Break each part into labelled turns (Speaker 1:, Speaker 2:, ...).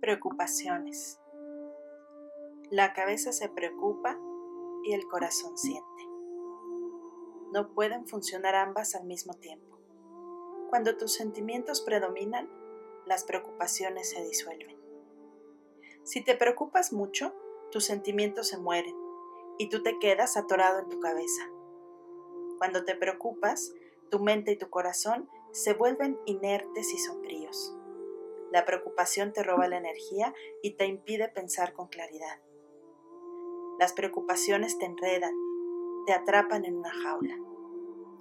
Speaker 1: Preocupaciones. La cabeza se preocupa y el corazón siente. No pueden funcionar ambas al mismo tiempo. Cuando tus sentimientos predominan, las preocupaciones se disuelven. Si te preocupas mucho, tus sentimientos se mueren y tú te quedas atorado en tu cabeza. Cuando te preocupas, tu mente y tu corazón se vuelven inertes y sombríos. La preocupación te roba la energía y te impide pensar con claridad. Las preocupaciones te enredan, te atrapan en una jaula.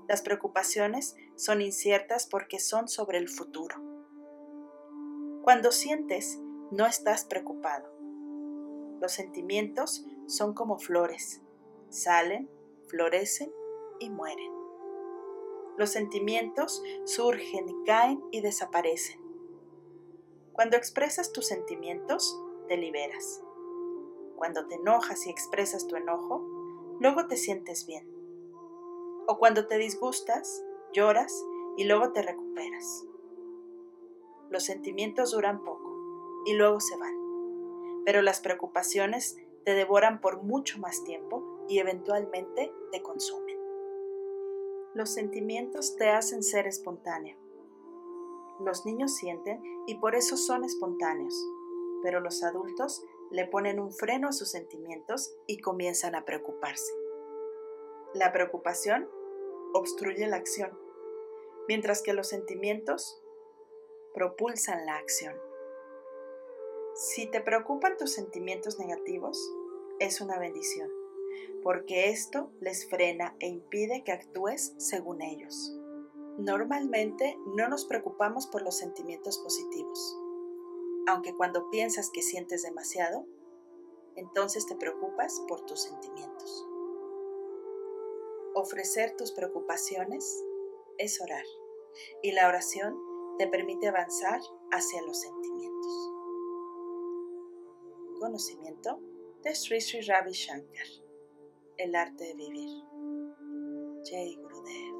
Speaker 1: Las preocupaciones son inciertas porque son sobre el futuro. Cuando sientes, no estás preocupado. Los sentimientos son como flores, salen, florecen y mueren. Los sentimientos surgen caen y desaparecen. Cuando expresas tus sentimientos, te liberas. Cuando te enojas y expresas tu enojo, luego te sientes bien. O cuando te disgustas, lloras y luego te recuperas. Los sentimientos duran poco y luego se van, pero las preocupaciones te devoran por mucho más tiempo y eventualmente te consumen. Los sentimientos te hacen ser espontáneo los niños sienten y por eso son espontáneos, pero los adultos le ponen un freno a sus sentimientos y comienzan a preocuparse. La preocupación obstruye la acción, mientras que los sentimientos propulsan la acción. Si te preocupan tus sentimientos negativos, es una bendición, porque esto les frena e impide que actúes según ellos. Normalmente no nos preocupamos por los sentimientos positivos, aunque cuando piensas que sientes demasiado, entonces te preocupas por tus sentimientos. Ofrecer tus preocupaciones es orar y la oración te permite avanzar hacia los sentimientos. Conocimiento de Sri Sri Ravi Shankar. El arte de vivir. Jai Gurudev.